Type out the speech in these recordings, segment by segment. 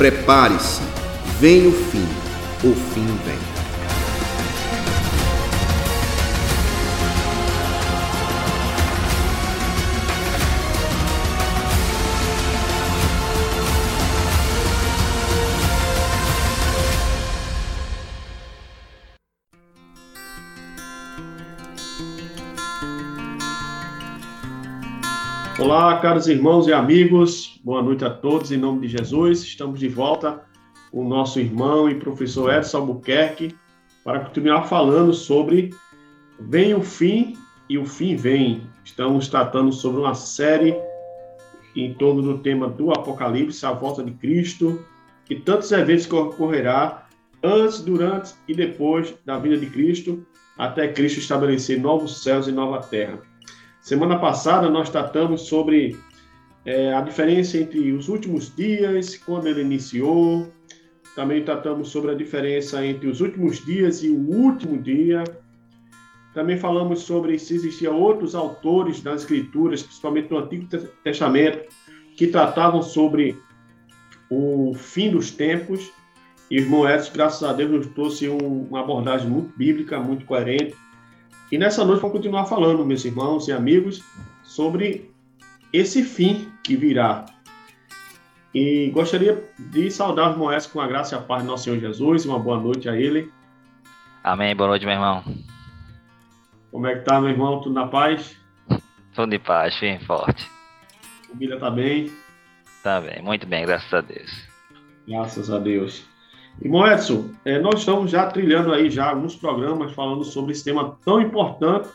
Prepare-se, vem o fim, o fim vem. Olá, caros irmãos e amigos, boa noite a todos, em nome de Jesus. Estamos de volta com o nosso irmão e professor Edson Albuquerque para continuar falando sobre Vem o Fim e o Fim Vem. Estamos tratando sobre uma série em torno do tema do Apocalipse, a volta de Cristo e tantos eventos que ocorrerá antes, durante e depois da vinda de Cristo, até Cristo estabelecer novos céus e nova terra. Semana passada nós tratamos sobre é, a diferença entre os últimos dias, quando ele iniciou. Também tratamos sobre a diferença entre os últimos dias e o último dia. Também falamos sobre se existiam outros autores das Escrituras, principalmente no Antigo Testamento, que tratavam sobre o fim dos tempos. E o irmão Edson, graças a Deus, nos trouxe um, uma abordagem muito bíblica, muito coerente e nessa noite vamos continuar falando, meus irmãos e amigos, sobre esse fim que virá. E gostaria de saudar os Moés com a graça e a paz do nosso Senhor Jesus. Uma boa noite a ele. Amém. Boa noite, meu irmão. Como é que tá, meu irmão? Tudo na paz? Tudo de paz, bem forte. A família tá bem? Tá bem, muito bem, graças a Deus. Graças a Deus. Irmão Edson, é, nós estamos já trilhando aí já alguns programas falando sobre esse tema tão importante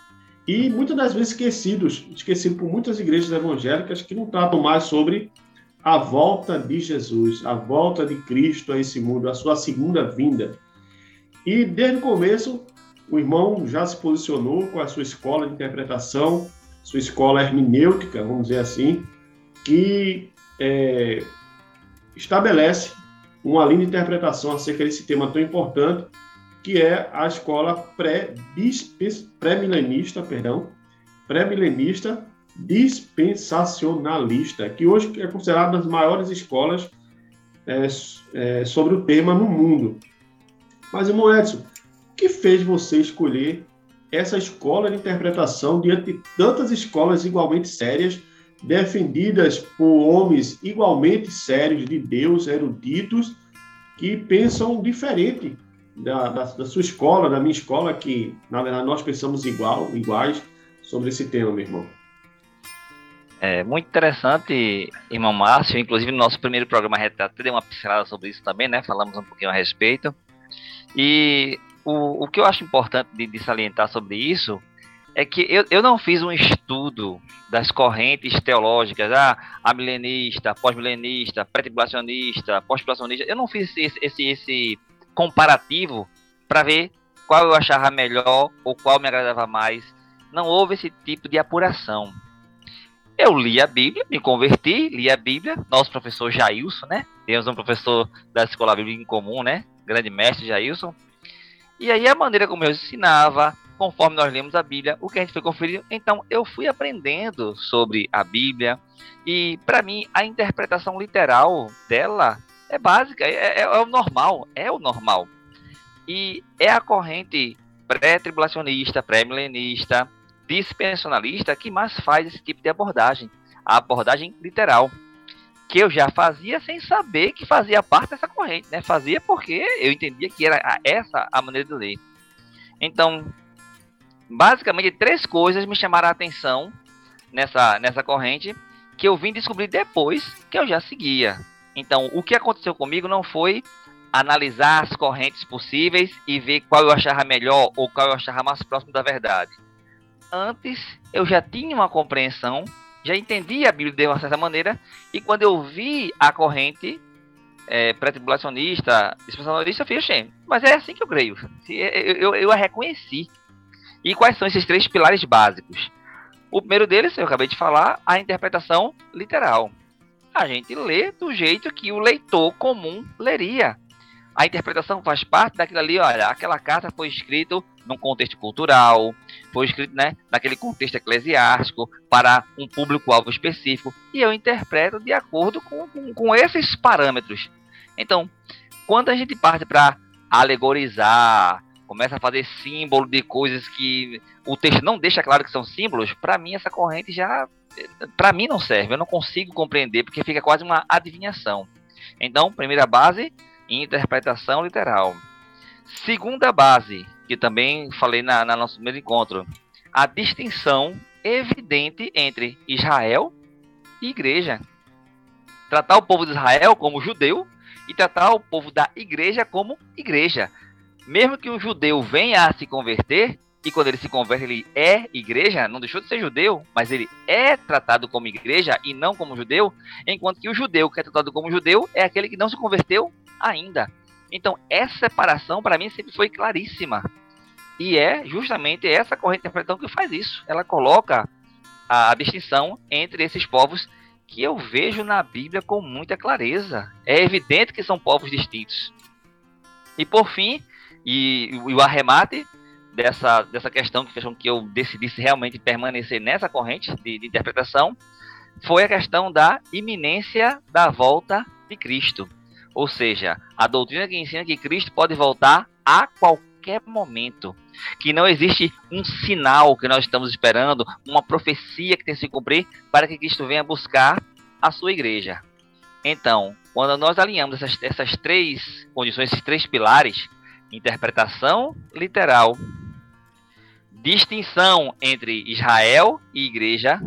e muitas das vezes esquecidos, esquecido por muitas igrejas evangélicas que não tratam mais sobre a volta de Jesus, a volta de Cristo a esse mundo, a sua segunda vinda. E desde o começo, o irmão já se posicionou com a sua escola de interpretação, sua escola hermenêutica, vamos dizer assim, que é, estabelece uma linda interpretação acerca desse tema tão importante, que é a escola pré-milenista, pré perdão, pré-milenista dispensacionalista, que hoje é considerada uma das maiores escolas é, é, sobre o tema no mundo. Mas, irmão Edson, o que fez você escolher essa escola de interpretação diante de tantas escolas igualmente sérias defendidas por homens igualmente sérios de Deus, eruditos, que pensam diferente da, da, da, sua escola, da minha escola, que na verdade nós pensamos igual, iguais sobre esse tema, meu irmão. É muito interessante, irmão Márcio. Inclusive, no nosso primeiro programa, até deu uma pincelada sobre isso também, né? Falamos um pouquinho a respeito. E o, o que eu acho importante de, de salientar sobre isso é que eu, eu não fiz um estudo das correntes teológicas, ah, a milenista, pós-milenista, pré-tribulacionista, pós-tribulacionista. Eu não fiz esse, esse, esse comparativo para ver qual eu achava melhor ou qual me agradava mais. Não houve esse tipo de apuração. Eu li a Bíblia, me converti, li a Bíblia. Nosso professor Jailson, né? Temos um professor da Escola Bíblica em comum, né? Grande mestre Jailson. E aí a maneira como eu ensinava, conforme nós lemos a Bíblia, o que a gente foi conferir. Então, eu fui aprendendo sobre a Bíblia e, para mim, a interpretação literal dela é básica, é, é, é, o normal, é o normal. E é a corrente pré-tribulacionista, pré-milenista, dispensionalista que mais faz esse tipo de abordagem, a abordagem literal, que eu já fazia sem saber que fazia parte dessa corrente, né? Fazia porque eu entendia que era essa a maneira de ler. Então, basicamente três coisas me chamaram a atenção nessa, nessa corrente que eu vim descobrir depois que eu já seguia. Então, o que aconteceu comigo não foi analisar as correntes possíveis e ver qual eu achava melhor ou qual eu achava mais próximo da verdade. Antes, eu já tinha uma compreensão, já entendia a Bíblia de uma certa maneira, e quando eu vi a corrente é, pré-tribulacionista, dispensacionalista, eu fiz, mas é assim que eu creio. Eu, eu, eu a reconheci. E quais são esses três pilares básicos? O primeiro deles, eu acabei de falar, a interpretação literal. A gente lê do jeito que o leitor comum leria. A interpretação faz parte daquilo ali, olha, aquela carta foi escrita num contexto cultural, foi escrito né, naquele contexto eclesiástico, para um público-alvo específico, e eu interpreto de acordo com, com, com esses parâmetros. Então, quando a gente parte para alegorizar, começa a fazer símbolo de coisas que o texto não deixa claro que são símbolos, para mim essa corrente já para mim não serve, eu não consigo compreender porque fica quase uma adivinhação. Então, primeira base, interpretação literal. Segunda base, que também falei na, na nosso primeiro encontro, a distinção evidente entre Israel e igreja. Tratar o povo de Israel como judeu e tratar o povo da igreja como igreja. Mesmo que um judeu venha a se converter, e quando ele se converte, ele é igreja, não deixou de ser judeu, mas ele é tratado como igreja e não como judeu, enquanto que o judeu que é tratado como judeu é aquele que não se converteu ainda. Então, essa separação para mim sempre foi claríssima. E é justamente essa corrente de interpretação que faz isso. Ela coloca a, distinção entre esses povos que eu vejo na Bíblia com muita clareza. É evidente que são povos distintos. E por fim, e, e o arremate dessa, dessa questão com que eu decidisse realmente permanecer nessa corrente de, de interpretação foi a questão da iminência da volta de Cristo. Ou seja, a doutrina que ensina que Cristo pode voltar a qualquer momento. Que não existe um sinal que nós estamos esperando, uma profecia que tem que se cumprir para que Cristo venha buscar a sua igreja. Então, quando nós alinhamos essas, essas três condições, esses três pilares, interpretação literal, distinção entre Israel e igreja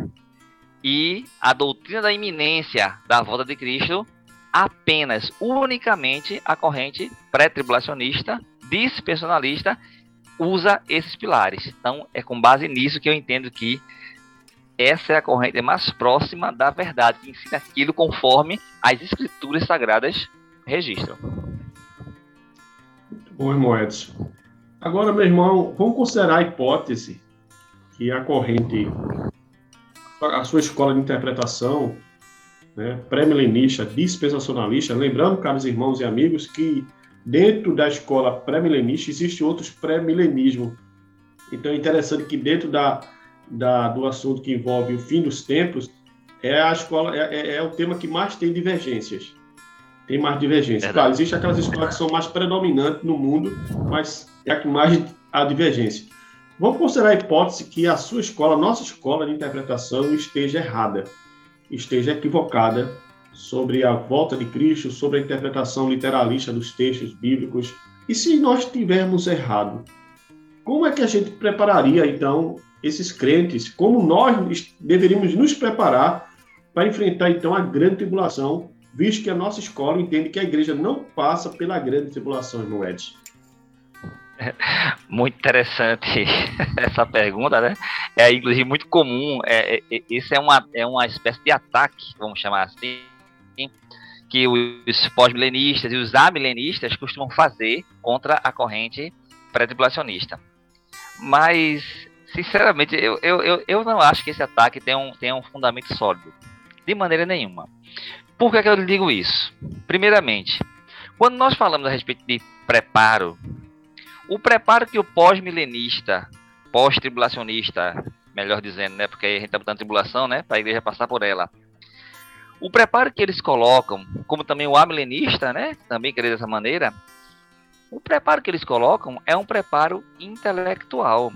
e a doutrina da iminência da volta de Cristo apenas, unicamente a corrente pré-tribulacionista, dispensacionalista, usa esses pilares. Então, é com base nisso que eu entendo que essa é a corrente mais próxima da verdade, que ensina aquilo conforme as escrituras sagradas registram. Bom, irmão Edson. Agora, meu irmão, vamos considerar a hipótese que a corrente, a sua escola de interpretação, né, pré-milenista, dispensacionalista, lembrando, caros irmãos e amigos, que dentro da escola pré-milenista existe outros pré-milenismo. Então é interessante que dentro da, da, do assunto que envolve o fim dos tempos, é a escola é, é, é o tema que mais tem divergências tem mais divergência. Claro, existem aquelas escolas que são mais predominantes no mundo, mas é a que mais há divergência. Vamos considerar a hipótese que a sua escola, a nossa escola de interpretação, esteja errada, esteja equivocada sobre a volta de Cristo, sobre a interpretação literalista dos textos bíblicos. E se nós tivermos errado, como é que a gente prepararia então esses crentes? Como nós deveríamos nos preparar para enfrentar então a grande tribulação visto que a nossa escola entende que a igreja não passa pela grande tribulação, irmão Edson? Muito interessante essa pergunta, né? É inclusive muito comum. É, é, isso é uma, é uma espécie de ataque, vamos chamar assim, que os pós-milenistas e os amilenistas costumam fazer contra a corrente pré-tribulacionista. Mas, sinceramente, eu, eu, eu, eu não acho que esse ataque tenha um, tenha um fundamento sólido. De maneira nenhuma. Por que, que eu digo isso? Primeiramente, quando nós falamos a respeito de preparo, o preparo que o pós-milenista, pós-tribulacionista, melhor dizendo, né, porque a gente está botando tribulação, né, para a igreja passar por ela. O preparo que eles colocam, como também o amilenista, né, também querer dessa maneira, o preparo que eles colocam é um preparo intelectual.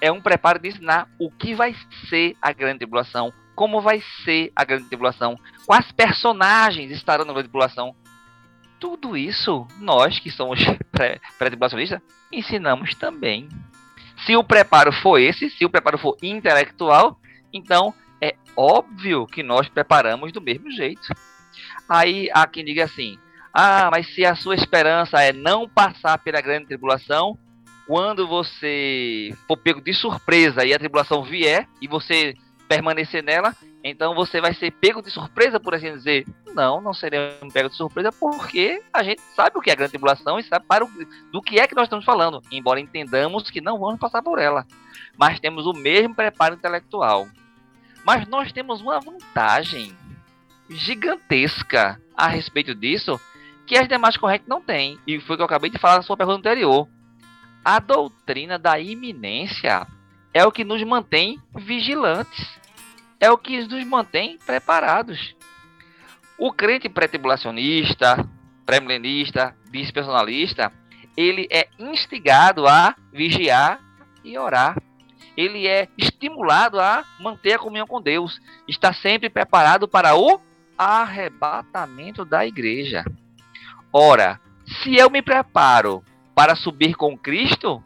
É um preparo de ensinar o que vai ser a grande tribulação, como vai ser a grande tribulação, quais personagens estarão na grande tribulação. Tudo isso, nós que somos pré-tribulacionistas, ensinamos também. Se o preparo for esse, se o preparo for intelectual, então é óbvio que nós preparamos do mesmo jeito. Aí há quem diga assim: ah, mas se a sua esperança é não passar pela grande tribulação, quando você for pego de surpresa e a tribulação vier e você permanecer nela, então você vai ser pego de surpresa, por assim dizer. Não, não seremos pego de surpresa, porque a gente sabe o que é a grande tribulação e sabe para o, do que é que nós estamos falando, embora entendamos que não vamos passar por ela. Mas temos o mesmo preparo intelectual. Mas nós temos uma vantagem gigantesca a respeito disso, que as demais correntes não têm. E foi o que eu acabei de falar na sua pergunta anterior. A doutrina da iminência é o que nos mantém vigilantes é o que nos mantém preparados. O crente pré-tribulacionista, pré-milenista, dispensacionalista, ele é instigado a vigiar e orar. Ele é estimulado a manter a comunhão com Deus. Está sempre preparado para o arrebatamento da igreja. Ora, se eu me preparo para subir com Cristo,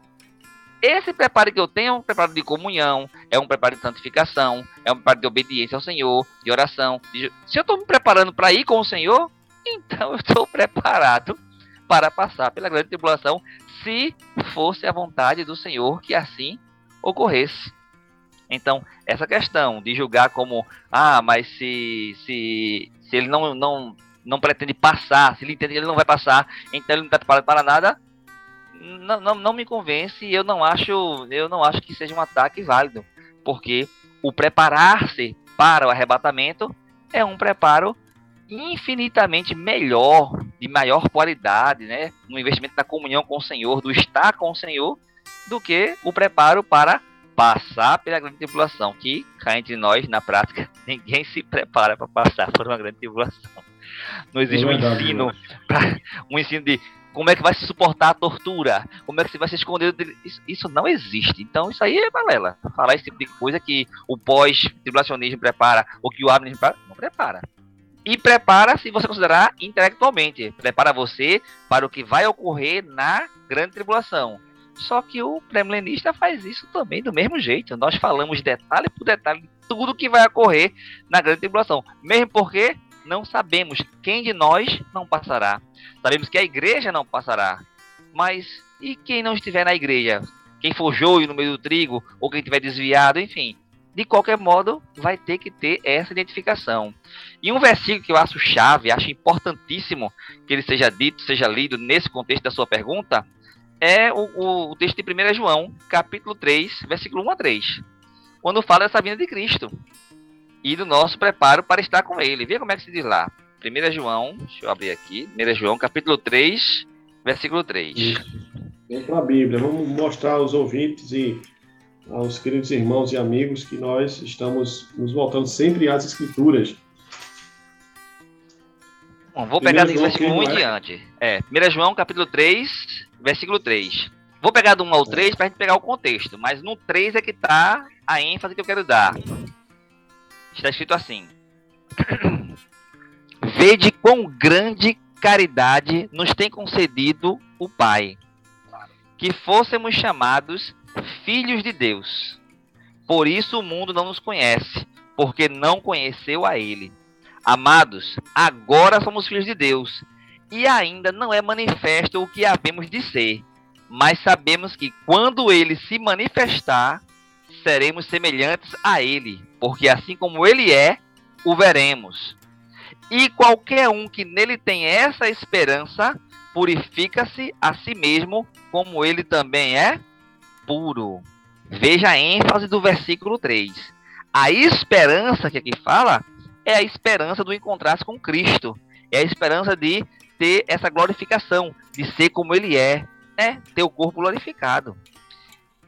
esse preparo que eu tenho é um preparo de comunhão, é um preparo de santificação, é um preparo de obediência ao Senhor, de oração. De... Se eu estou me preparando para ir com o Senhor, então eu estou preparado para passar pela grande tribulação, se fosse a vontade do Senhor que assim ocorresse. Então, essa questão de julgar como, ah, mas se, se, se ele não, não, não pretende passar, se ele entende que ele não vai passar, então ele não está preparado para nada, não, não, não me convence e eu não acho eu não acho que seja um ataque válido, porque o preparar-se para o arrebatamento é um preparo infinitamente melhor, de maior qualidade, né, no investimento da comunhão com o Senhor, do estar com o Senhor, do que o preparo para passar pela grande tribulação, que cá entre nós, na prática, ninguém se prepara para passar por uma grande tribulação. Não existe é verdade, um ensino, pra, um ensino de como é que vai se suportar a tortura, como é que você vai se esconder. Isso, isso não existe. Então, isso aí é balela. Falar esse tipo de coisa que o pós-tribulacionismo prepara, ou que o abnenismo prepara, não prepara. E prepara se você considerar intelectualmente. Prepara você para o que vai ocorrer na grande tribulação. Só que o pré-milenista faz isso também do mesmo jeito. Nós falamos detalhe por detalhe de tudo que vai ocorrer na grande tribulação. Mesmo porque não sabemos quem de nós não passará. Sabemos que a igreja não passará. Mas e quem não estiver na igreja? Quem for joio no meio do trigo, ou quem estiver desviado, enfim. De qualquer modo, vai ter que ter essa identificação. E um versículo que eu acho chave, acho importantíssimo que ele seja dito, seja lido nesse contexto da sua pergunta, é o, o, o texto de 1 João, capítulo 3, versículo 1 a 3. Quando fala dessa vinda de Cristo e do nosso preparo para estar com ele. Veja como é que se diz lá. 1 João, deixa eu abrir aqui. 1 João, capítulo 3, versículo 3. Vem para a Bíblia. Vamos mostrar aos ouvintes e aos queridos irmãos e amigos que nós estamos nos voltando sempre às Escrituras. Bom, vou pegar desse versículo 1 em diante. É, 1 João, capítulo 3, versículo 3. Vou pegar do 1 ao 3 para a gente pegar o contexto, mas no 3 é que está a ênfase que eu quero dar. Está escrito assim: Vede quão grande caridade nos tem concedido o Pai, que fôssemos chamados filhos de Deus. Por isso o mundo não nos conhece, porque não conheceu a Ele. Amados, agora somos filhos de Deus, e ainda não é manifesto o que havemos de ser, mas sabemos que quando Ele se manifestar, seremos semelhantes a ele, porque assim como ele é, o veremos. E qualquer um que nele tem essa esperança, purifica-se a si mesmo, como ele também é puro. Veja a ênfase do versículo 3. A esperança que aqui fala é a esperança do encontrar-se com Cristo. É a esperança de ter essa glorificação, de ser como ele é, né? ter o corpo glorificado.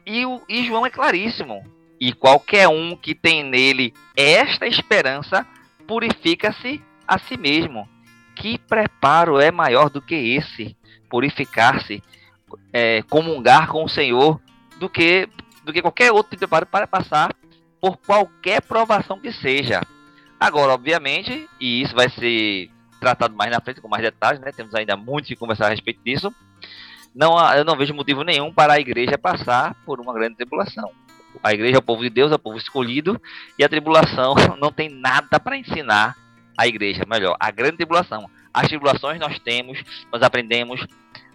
E, o, e João é claríssimo. E qualquer um que tem nele esta esperança purifica-se a si mesmo. Que preparo é maior do que esse? Purificar-se, é, comungar com o Senhor, do que, do que qualquer outro tipo preparo para passar por qualquer provação que seja. Agora, obviamente, e isso vai ser tratado mais na frente com mais detalhes, né? Temos ainda muito que conversar a respeito disso não, eu não vejo motivo nenhum para a igreja passar por uma grande tribulação. A igreja é o povo de Deus, é o povo escolhido, e a tribulação não tem nada para ensinar a igreja. Melhor, a grande tribulação. As tribulações nós temos, nós aprendemos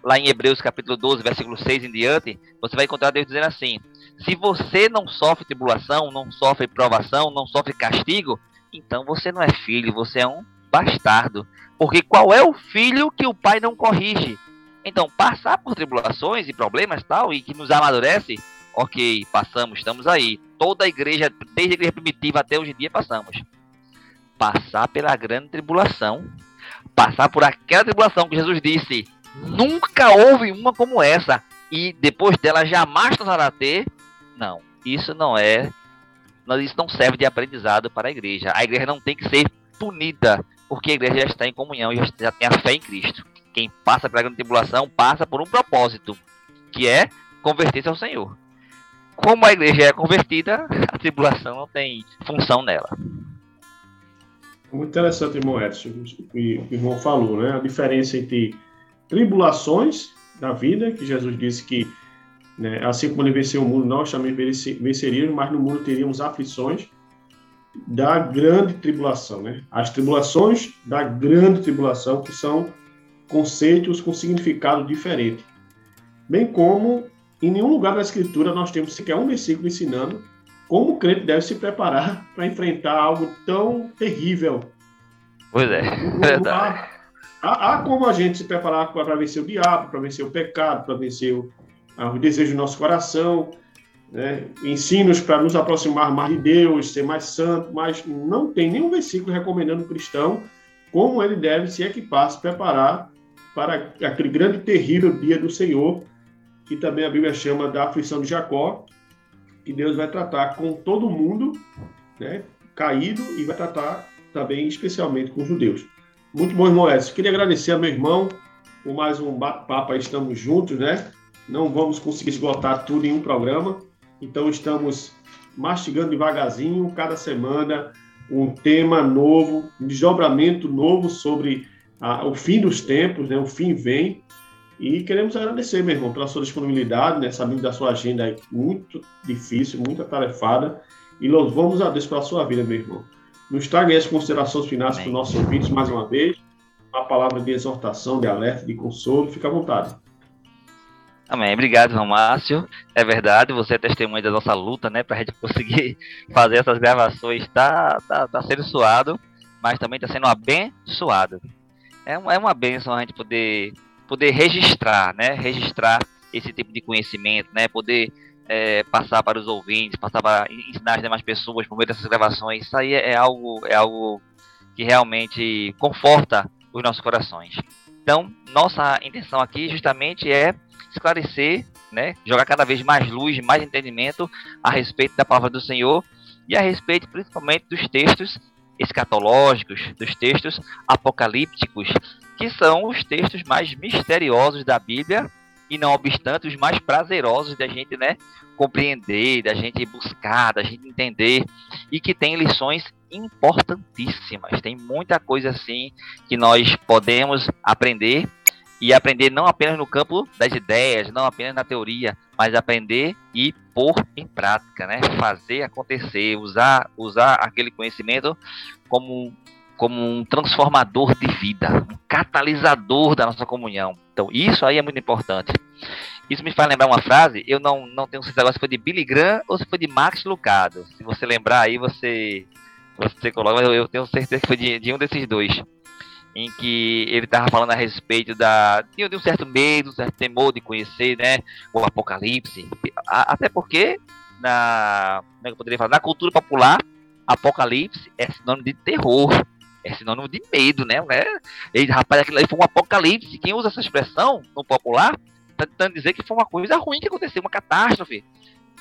lá em Hebreus capítulo 12, versículo 6 em diante, você vai encontrar Deus dizendo assim: se você não sofre tribulação, não sofre provação, não sofre castigo, então você não é filho, você é um bastardo. Porque qual é o filho que o pai não corrige? Então, passar por tribulações e problemas tal, e que nos amadurece, ok, passamos, estamos aí. Toda a igreja, desde a igreja primitiva até hoje em dia, passamos. Passar pela grande tribulação, passar por aquela tribulação que Jesus disse, nunca houve uma como essa, e depois dela jamais tornará a ter, não, isso não é, isso não serve de aprendizado para a igreja. A igreja não tem que ser punida, porque a igreja já está em comunhão e já tem a fé em Cristo. Quem passa pela grande tribulação passa por um propósito, que é converter-se ao Senhor. Como a igreja é convertida, a tribulação não tem função nela. Muito interessante, irmão Edson, o que o irmão falou, né? A diferença entre tribulações da vida, que Jesus disse que, né, assim como ele venceu o mundo, nós também venceríamos, mas no mundo teríamos aflições da grande tribulação, né? As tribulações da grande tribulação, que são conceitos com significado diferente. Bem como em nenhum lugar da Escritura nós temos sequer um versículo ensinando como o crente deve se preparar para enfrentar algo tão terrível. Pois é, verdade. Há, há, como a gente se preparar para vencer o diabo, para vencer o pecado, para vencer o, o desejo do nosso coração, né? ensinos para nos aproximar mais de Deus, ser mais santo, mas não tem nenhum versículo recomendando o cristão como ele deve se equipar, se preparar para aquele grande terrível dia do Senhor, que também a Bíblia chama da aflição de Jacó, que Deus vai tratar com todo mundo né, caído e vai tratar também especialmente com os judeus. Muito bom, irmão Edson. Queria agradecer ao meu irmão por mais um bate-papo. Estamos juntos, né? Não vamos conseguir esgotar tudo em um programa, então estamos mastigando devagarzinho, cada semana, um tema novo, um desdobramento novo sobre a, o fim dos tempos, né? O fim vem. E queremos agradecer, meu irmão, pela sua disponibilidade, né? Sabendo da sua agenda aí muito difícil, muito atarefada. E louvamos a Deus pela sua vida, meu irmão. Nos traga as considerações finais para os nossos ouvintes mais uma vez. Uma palavra de exortação, de alerta, de consolo. Fica à vontade. Amém. Obrigado, João Márcio. É verdade, você é testemunha da nossa luta, né, para a gente conseguir fazer essas gravações. Tá, tá, tá sendo suado, mas também está sendo abençoado. É, é uma benção a gente poder poder registrar, né? Registrar esse tipo de conhecimento, né? Poder é, passar para os ouvintes, passar para ensinar as demais pessoas por meio dessas gravações. Isso aí é, é algo, é algo que realmente conforta os nossos corações. Então, nossa intenção aqui justamente é esclarecer, né, jogar cada vez mais luz, mais entendimento a respeito da palavra do Senhor e a respeito principalmente dos textos escatológicos, dos textos apocalípticos, que são os textos mais misteriosos da Bíblia e não obstante os mais prazerosos da gente, né, compreender, da gente buscar, da gente entender e que tem lições importantíssimas. Tem muita coisa assim que nós podemos aprender e aprender não apenas no campo das ideias, não apenas na teoria, mas aprender e pôr em prática, né? Fazer acontecer, usar usar aquele conhecimento como como um transformador de vida, um catalisador da nossa comunhão. Então, isso aí é muito importante. Isso me faz lembrar uma frase, eu não, não tenho certeza se foi de Billy Graham ou se foi de Max Lucado. Se você lembrar aí, você, você coloca, eu, eu tenho certeza que foi de, de um desses dois. Em que ele estava falando a respeito da, de, um certo medo, um certo temor de conhecer né, o apocalipse. até porque, na, como é que eu poderia falar? na cultura popular, apocalipse é sinônimo de terror é sinônimo de medo, né? E, rapaz, aquilo aí foi um apocalipse. Quem usa essa expressão no popular está tentando dizer que foi uma coisa ruim que aconteceu, uma catástrofe.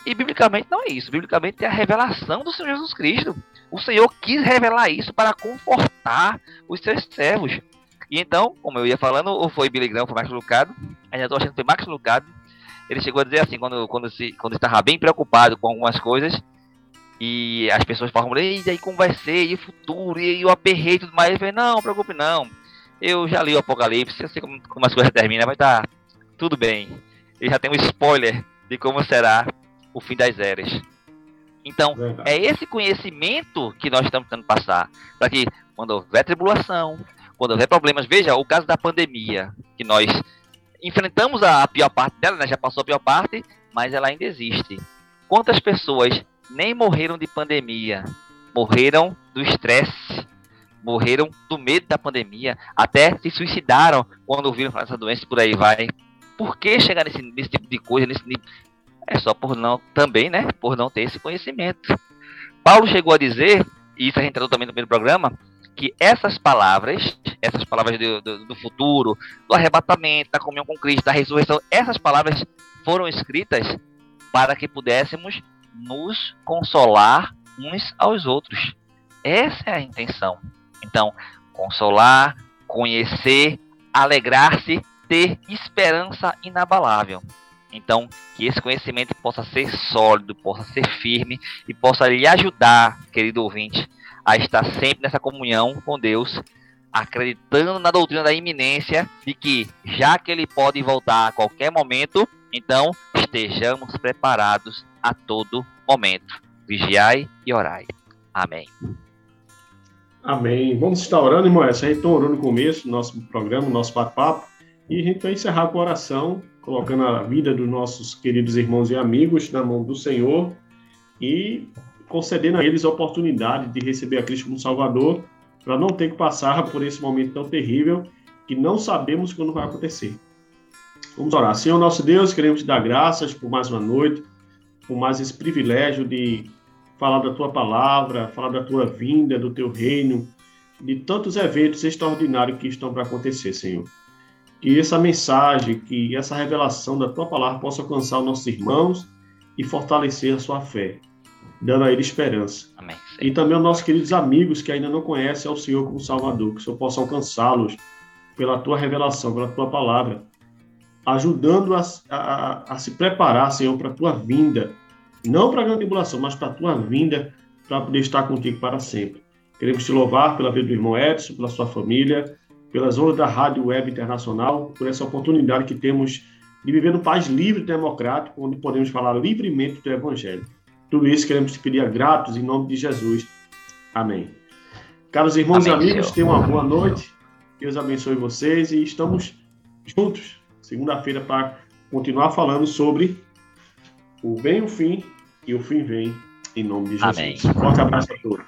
E biblicamente não é isso. Biblicamente é a revelação do Senhor Jesus Cristo. O Senhor quis revelar isso para confortar os seus servos. E então, como eu ia falando, ou foi Billy Graham, foi Max Lucado, ainda estou achando que foi Max Lucado, ele chegou a dizer assim, quando, quando, se, quando estava bem preocupado com algumas coisas, e as pessoas falam, e aí como vai ser, e o futuro, e o aperreio e tudo mais. Eu falei, não, não preocupe não. Eu já li o Apocalipse, eu sei como, como as coisas terminam, estar tá tudo bem. Eu já tenho um spoiler de como será o fim das eras. Então, Verdade. é esse conhecimento que nós estamos tentando passar. Para que quando houver tribulação, quando houver problemas, veja o caso da pandemia, que nós enfrentamos a, pior parte dela, né? já passou a pior parte, mas ela ainda existe. Quantas pessoas nem morreram de pandemia, morreram do estresse, morreram do medo da pandemia, até se suicidaram quando ouviram falar dessa doença por aí vai. Por que chegar nesse, nesse tipo de coisa, nesse? É só por não, também, né, por não ter esse conhecimento. Paulo chegou a dizer, e isso a gente tratou também no primeiro programa, que essas palavras, essas palavras do, do, do, futuro, do arrebatamento, da comunhão com Cristo, da ressurreição, essas palavras foram escritas para que pudéssemos nos consolar uns aos outros. Essa é a intenção. Então, consolar, conhecer, alegrar-se, ter esperança inabalável. Então, que esse conhecimento possa ser sólido, possa ser firme e possa lhe ajudar, querido ouvinte, a estar sempre nessa comunhão com Deus, acreditando na doutrina da iminência de que, já que ele pode voltar a qualquer momento, então estejamos preparados a todo momento. Vigiai e orai. Amém. Amém. Vamos estar orando, irmão. Essa gente orou no começo do nosso programa, do nosso bate-papo. E a gente vai encerrar com oração, colocando a vida dos nossos queridos irmãos e amigos na mão do Senhor e concedendo a eles a oportunidade de receber a Cristo como Salvador, para não ter que passar por esse momento tão terrível que não sabemos quando vai acontecer. Vamos orar. Senhor nosso Deus, queremos te dar graças por mais uma noite, por mais esse privilégio de falar da tua palavra, falar da tua vinda, do teu reino, de tantos eventos extraordinários que estão para acontecer, Senhor que essa mensagem, que essa revelação da tua palavra possa alcançar os nossos irmãos e fortalecer a sua fé, dando a ele esperança. Amém. E também aos nossos queridos amigos que ainda não conhecem ao Senhor como Salvador, que o Senhor possa alcançá-los pela tua revelação, pela tua palavra, ajudando a, a, a se preparar, Senhor, para a tua vinda, não para a grande tribulação, mas para a tua vinda, para poder estar contigo para sempre. Queremos te louvar pela vida do irmão Edson, pela sua família, pelas ondas da Rádio Web Internacional, por essa oportunidade que temos de viver num país livre e democrático, onde podemos falar livremente do Evangelho. Tudo isso queremos te pedir gratos em nome de Jesus. Amém. Caros irmãos Amém, e amigos, tenham uma boa noite. Deus abençoe vocês e estamos juntos segunda-feira para continuar falando sobre o bem e o fim e o fim vem em nome de Jesus. Amém. Forte abraço a todos.